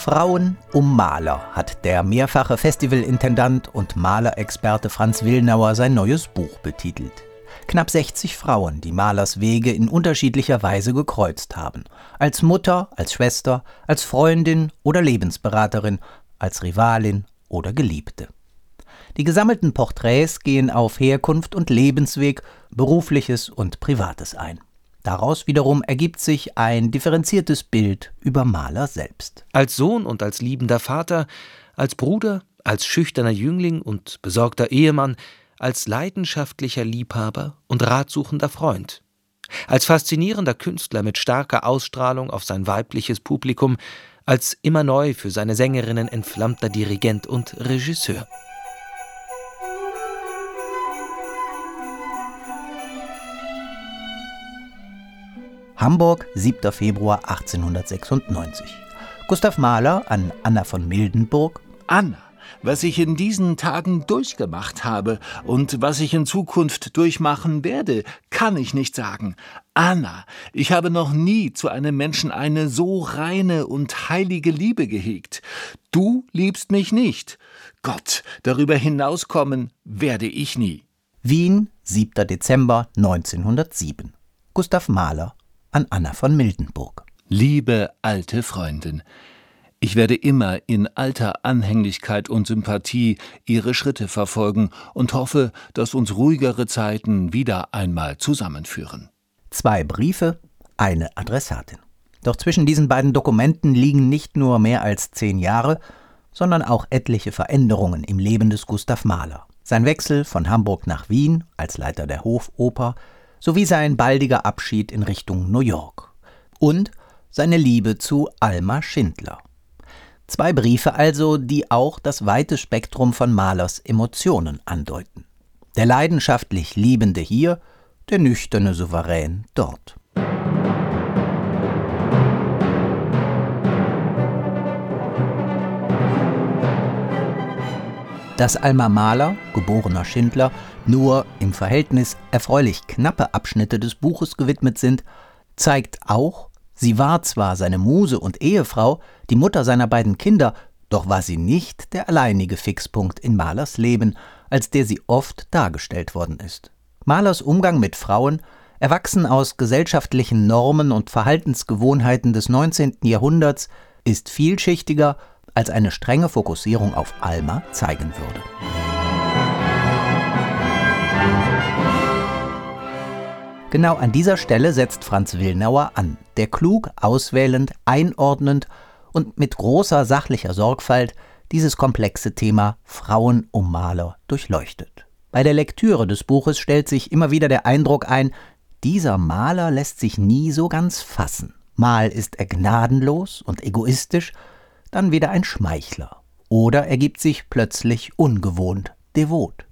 Frauen um Maler hat der mehrfache Festivalintendant und Malerexperte Franz Willnauer sein neues Buch betitelt. Knapp 60 Frauen, die Malers Wege in unterschiedlicher Weise gekreuzt haben. Als Mutter, als Schwester, als Freundin oder Lebensberaterin, als Rivalin oder Geliebte. Die gesammelten Porträts gehen auf Herkunft und Lebensweg, berufliches und privates ein. Daraus wiederum ergibt sich ein differenziertes Bild über Maler selbst. Als Sohn und als liebender Vater, als Bruder, als schüchterner Jüngling und besorgter Ehemann, als leidenschaftlicher Liebhaber und ratsuchender Freund, als faszinierender Künstler mit starker Ausstrahlung auf sein weibliches Publikum, als immer neu für seine Sängerinnen entflammter Dirigent und Regisseur. Hamburg, 7. Februar 1896. Gustav Mahler an Anna von Mildenburg. Anna, was ich in diesen Tagen durchgemacht habe und was ich in Zukunft durchmachen werde, kann ich nicht sagen. Anna, ich habe noch nie zu einem Menschen eine so reine und heilige Liebe gehegt. Du liebst mich nicht. Gott, darüber hinauskommen werde ich nie. Wien, 7. Dezember 1907. Gustav Mahler an Anna von Mildenburg. Liebe alte Freundin, ich werde immer in alter Anhänglichkeit und Sympathie Ihre Schritte verfolgen und hoffe, dass uns ruhigere Zeiten wieder einmal zusammenführen. Zwei Briefe, eine Adressatin. Doch zwischen diesen beiden Dokumenten liegen nicht nur mehr als zehn Jahre, sondern auch etliche Veränderungen im Leben des Gustav Mahler. Sein Wechsel von Hamburg nach Wien als Leiter der Hofoper, sowie sein baldiger Abschied in Richtung New York und seine Liebe zu Alma Schindler. Zwei Briefe also, die auch das weite Spektrum von Malers Emotionen andeuten. Der leidenschaftlich Liebende hier, der nüchterne Souverän dort. Dass Alma Mahler, geborener Schindler, nur im Verhältnis erfreulich knappe Abschnitte des Buches gewidmet sind, zeigt auch, sie war zwar seine Muse und Ehefrau, die Mutter seiner beiden Kinder, doch war sie nicht der alleinige Fixpunkt in Mahlers Leben, als der sie oft dargestellt worden ist. Mahlers Umgang mit Frauen, erwachsen aus gesellschaftlichen Normen und Verhaltensgewohnheiten des 19. Jahrhunderts, ist vielschichtiger als eine strenge Fokussierung auf Alma zeigen würde. Genau an dieser Stelle setzt Franz Willnauer an, der klug, auswählend, einordnend und mit großer sachlicher Sorgfalt dieses komplexe Thema Frauen um Maler durchleuchtet. Bei der Lektüre des Buches stellt sich immer wieder der Eindruck ein, dieser Maler lässt sich nie so ganz fassen. Mal ist er gnadenlos und egoistisch, dann wieder ein Schmeichler. Oder er gibt sich plötzlich ungewohnt devot.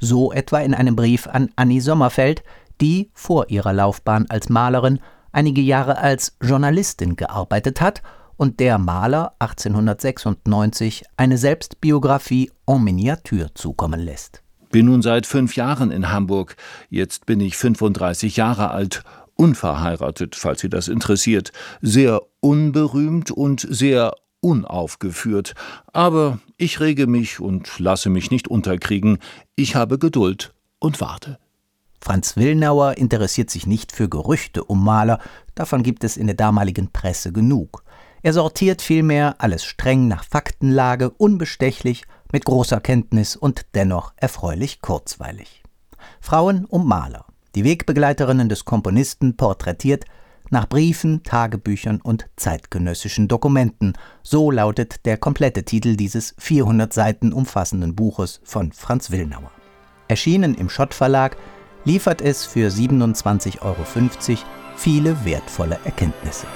So etwa in einem Brief an Annie Sommerfeld, die vor ihrer Laufbahn als Malerin einige Jahre als Journalistin gearbeitet hat und der Maler 1896 eine Selbstbiografie en Miniature zukommen lässt. Bin nun seit fünf Jahren in Hamburg. Jetzt bin ich 35 Jahre alt, unverheiratet, falls Sie das interessiert, sehr unberühmt und sehr unaufgeführt, aber ich rege mich und lasse mich nicht unterkriegen, ich habe Geduld und warte. Franz Willnauer interessiert sich nicht für Gerüchte um Maler, davon gibt es in der damaligen Presse genug. Er sortiert vielmehr alles streng nach Faktenlage, unbestechlich, mit großer Kenntnis und dennoch erfreulich kurzweilig. Frauen um Maler, die Wegbegleiterinnen des Komponisten porträtiert, nach Briefen, Tagebüchern und zeitgenössischen Dokumenten. So lautet der komplette Titel dieses 400 Seiten umfassenden Buches von Franz Willnauer. Erschienen im Schott Verlag, liefert es für 27,50 Euro viele wertvolle Erkenntnisse.